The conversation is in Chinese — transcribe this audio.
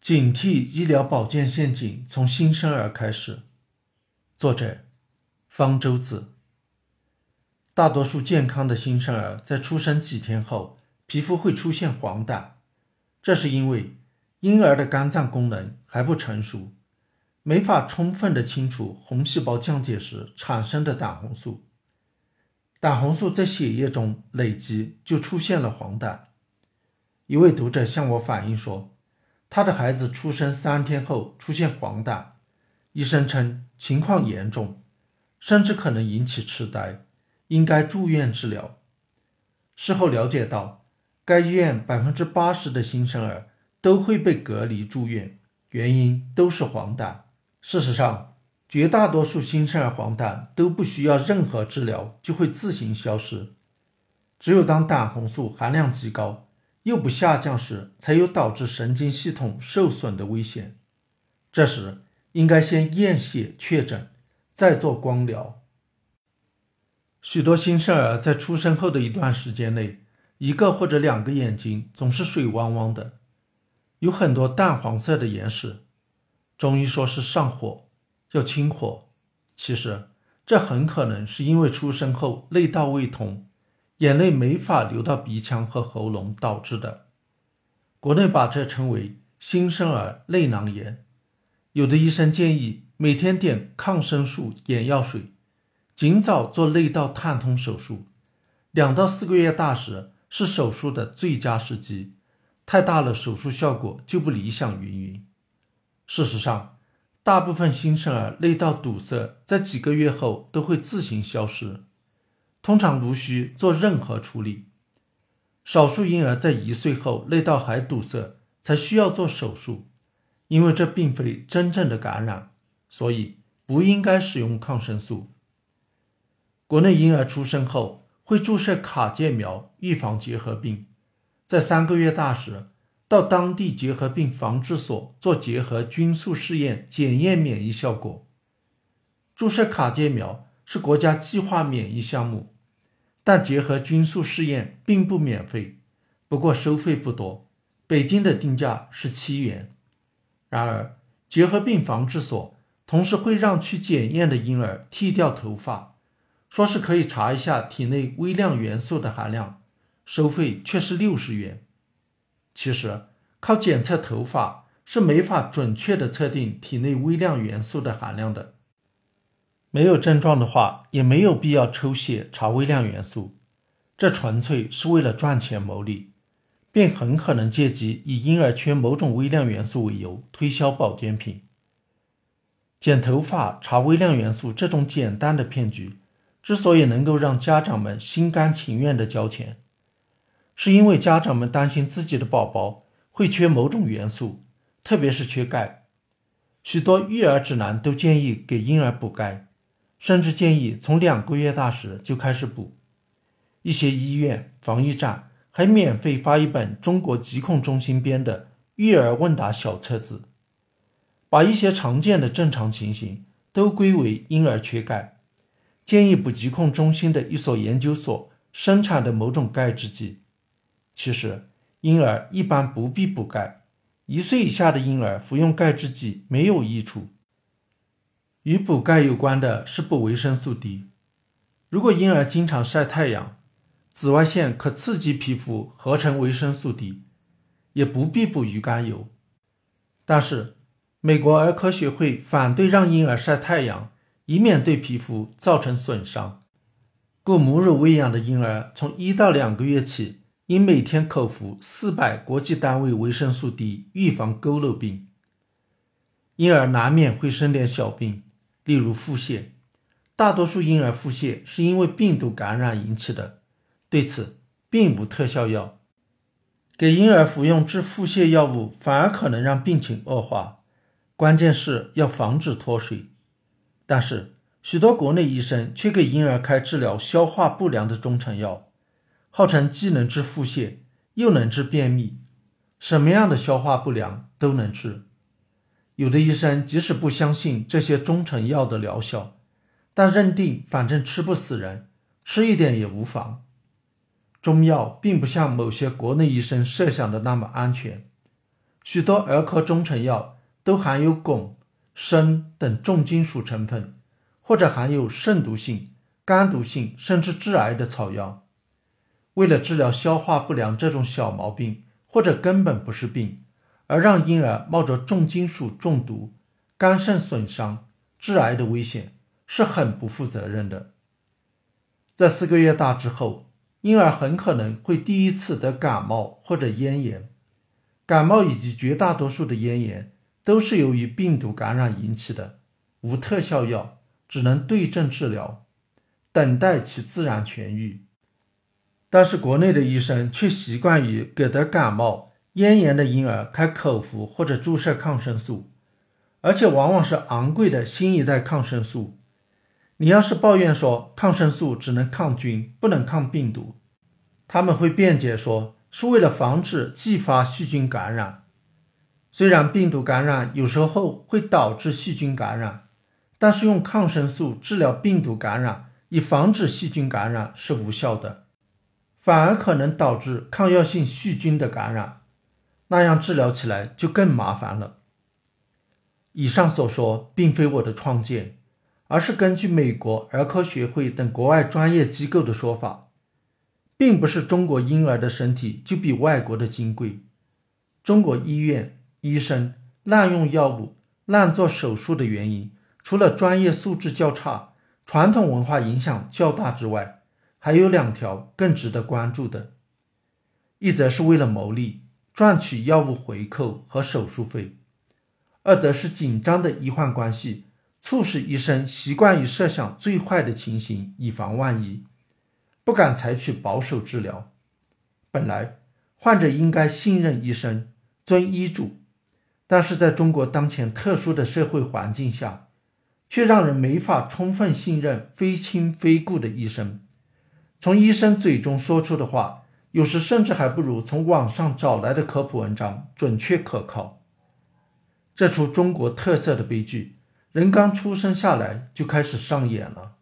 警惕医疗保健陷阱从新生儿开始。作者：方舟子。大多数健康的新生儿在出生几天后，皮肤会出现黄疸，这是因为婴儿的肝脏功能还不成熟，没法充分的清除红细胞降解时产生的胆红素。胆红素在血液中累积，就出现了黄疸。一位读者向我反映说。他的孩子出生三天后出现黄疸，医生称情况严重，甚至可能引起痴呆，应该住院治疗。事后了解到，该医院百分之八十的新生儿都会被隔离住院，原因都是黄疸。事实上，绝大多数新生儿黄疸都不需要任何治疗就会自行消失，只有当胆红素含量极高。又不下降时，才有导致神经系统受损的危险。这时应该先验血确诊，再做光疗。许多新生儿在出生后的一段时间内，一个或者两个眼睛总是水汪汪的，有很多淡黄色的眼屎。中医说是上火，要清火。其实这很可能是因为出生后内道未通。眼泪没法流到鼻腔和喉咙导致的，国内把这称为新生儿内囊炎。有的医生建议每天点抗生素眼药水，尽早做内道探通手术。两到四个月大时是手术的最佳时机，太大了手术效果就不理想。云云。事实上，大部分新生儿内道堵塞在几个月后都会自行消失。通常无需做任何处理，少数婴儿在一岁后内道还堵塞才需要做手术，因为这并非真正的感染，所以不应该使用抗生素。国内婴儿出生后会注射卡介苗预防结核病，在三个月大时到当地结核病防治所做结核菌素试验检验免疫效果。注射卡介苗。是国家计划免疫项目，但结合菌素试验并不免费，不过收费不多，北京的定价是七元。然而，结核病防治所同时会让去检验的婴儿剃掉头发，说是可以查一下体内微量元素的含量，收费却是六十元。其实，靠检测头发是没法准确的测定体内微量元素的含量的。没有症状的话，也没有必要抽血查微量元素，这纯粹是为了赚钱牟利，并很可能借机以婴儿缺某种微量元素为由推销保健品。剪头发查微量元素这种简单的骗局，之所以能够让家长们心甘情愿地交钱，是因为家长们担心自己的宝宝会缺某种元素，特别是缺钙。许多育儿指南都建议给婴儿补钙。甚至建议从两个月大时就开始补。一些医院、防疫站还免费发一本中国疾控中心编的育儿问答小册子，把一些常见的正常情形都归为婴儿缺钙，建议补疾控中心的一所研究所生产的某种钙制剂。其实，婴儿一般不必补钙，一岁以下的婴儿服用钙制剂没有益处。与补钙有关的是补维生素 D。如果婴儿经常晒太阳，紫外线可刺激皮肤合成维生素 D，也不必补鱼肝油。但是，美国儿科学会反对让婴儿晒太阳，以免对皮肤造成损伤。故母乳喂养的婴儿从一到两个月起，应每天口服四百国际单位维生素 D，预防佝偻病。婴儿难免会生点小病。例如腹泻，大多数婴儿腹泻是因为病毒感染引起的，对此并无特效药。给婴儿服用治腹泻药物反而可能让病情恶化。关键是要防止脱水。但是许多国内医生却给婴儿开治疗消化不良的中成药，号称既能治腹泻又能治便秘，什么样的消化不良都能治。有的医生即使不相信这些中成药的疗效，但认定反正吃不死人，吃一点也无妨。中药并不像某些国内医生设想的那么安全，许多儿科中成药都含有汞、砷等重金属成分，或者含有肾毒性、肝毒性甚至致癌的草药。为了治疗消化不良这种小毛病，或者根本不是病，而让婴儿冒着重金属中毒、肝肾损伤、致癌的危险，是很不负责任的。在四个月大之后，婴儿很可能会第一次得感冒或者咽炎。感冒以及绝大多数的咽炎都是由于病毒感染引起的，无特效药，只能对症治疗，等待其自然痊愈。但是国内的医生却习惯于给得感冒、咽炎的婴儿开口服或者注射抗生素，而且往往是昂贵的新一代抗生素。你要是抱怨说抗生素只能抗菌，不能抗病毒，他们会辩解说是为了防止继发细菌感染。虽然病毒感染有时候会导致细菌感染，但是用抗生素治疗病毒感染以防止细菌感染是无效的。反而可能导致抗药性细菌的感染，那样治疗起来就更麻烦了。以上所说并非我的创建，而是根据美国儿科学会等国外专业机构的说法，并不是中国婴儿的身体就比外国的金贵。中国医院医生滥用药物、滥做手术的原因，除了专业素质较差、传统文化影响较大之外，还有两条更值得关注的，一则是为了牟利赚取药物回扣和手术费，二则是紧张的医患关系促使医生习惯于设想最坏的情形，以防万一，不敢采取保守治疗。本来患者应该信任医生，遵医嘱，但是在中国当前特殊的社会环境下，却让人没法充分信任非亲非故的医生。从医生嘴中说出的话，有时甚至还不如从网上找来的科普文章准确可靠。这出中国特色的悲剧，人刚出生下来就开始上演了。